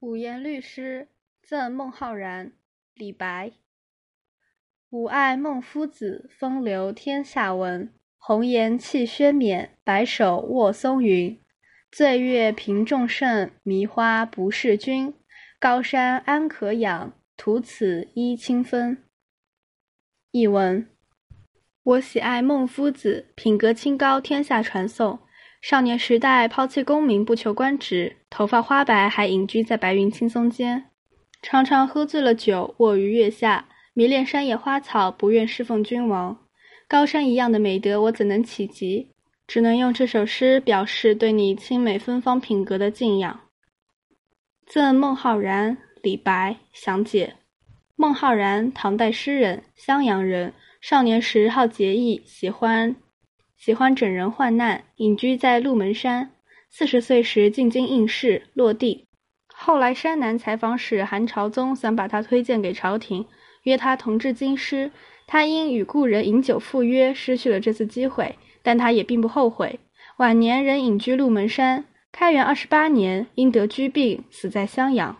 五言律诗赠孟浩然，李白。吾爱孟夫子，风流天下闻。红颜弃轩冕，白首卧松云。醉月频众盛，迷花不识君。高山安可仰，徒此揖清风。译文：我喜爱孟夫子，品格清高，天下传颂。少年时代抛弃功名，不求官职，头发花白，还隐居在白云青松间。常常喝醉了酒，卧于月下，迷恋山野花草，不愿侍奉君王。高山一样的美德，我怎能企及？只能用这首诗表示对你清美芬芳品格的敬仰。赠孟浩然，李白详解。孟浩然，唐代诗人，襄阳人。少年时好结义，喜欢。喜欢整人患难，隐居在鹿门山。四十岁时进京应试，落第。后来山南采访使韩朝宗想把他推荐给朝廷，约他同治京师。他因与故人饮酒赴约，失去了这次机会，但他也并不后悔。晚年仍隐居鹿门山。开元二十八年，因得疽病，死在襄阳。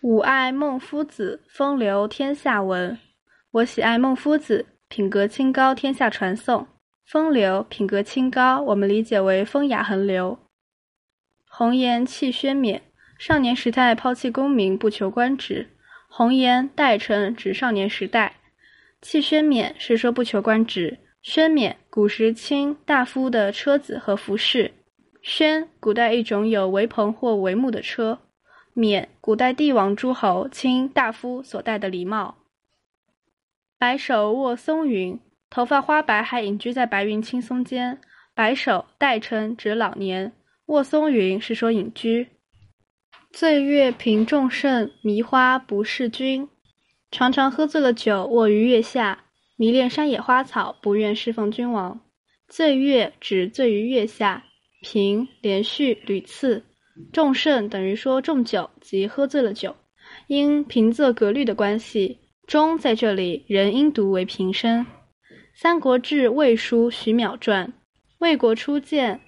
吾爱孟夫子，风流天下闻。我喜爱孟夫子，品格清高，天下传颂。风流，品格清高，我们理解为风雅横流。红颜弃轩冕，少年时代抛弃功名，不求官职。红颜代称指少年时代。弃轩冕是说不求官职。轩冕，古时卿大夫的车子和服饰。轩，古代一种有帷篷或帷幕的车。冕，古代帝王诸侯卿大夫所戴的礼帽。白首卧松云。头发花白，还隐居在白云青松间。白首代称指老年。卧松云是说隐居。醉月频众盛，迷花不识君。常常喝醉了酒，卧于月下，迷恋山野花草，不愿侍奉君王。醉月指醉于月下。频连续屡次。众盛等于说重酒，即喝醉了酒。因平仄格律的关系，中在这里仍应读为平声。《三国志·魏书·徐邈传》：魏国初见，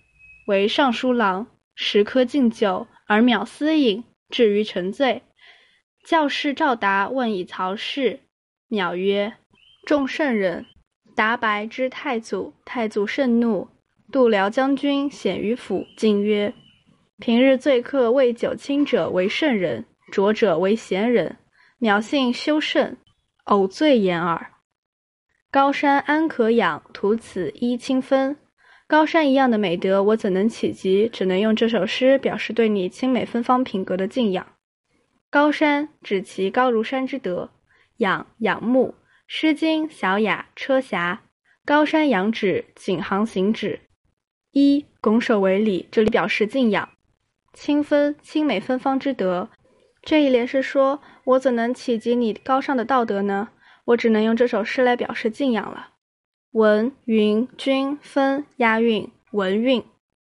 为尚书郎，时刻敬酒，而邈思饮，至于沉醉。教士赵达问以曹氏，邈曰：“众圣人。”达白之太祖，太祖盛怒，度辽将军显于府，进曰：“平日醉客谓酒清者为圣人，浊者为贤人。邈性修圣，偶醉言耳。”高山安可仰，徒此揖清芬。高山一样的美德，我怎能企及？只能用这首诗表示对你清美芬芳品格的敬仰。高山指其高如山之德，仰仰慕，《诗经·小雅·车匣》：高山仰止，景行行止。一拱手为礼，这里表示敬仰。清芬，清美芬芳之德。这一联是说，我怎能企及你高尚的道德呢？我只能用这首诗来表示敬仰了。文、云、君、分押韵，文韵。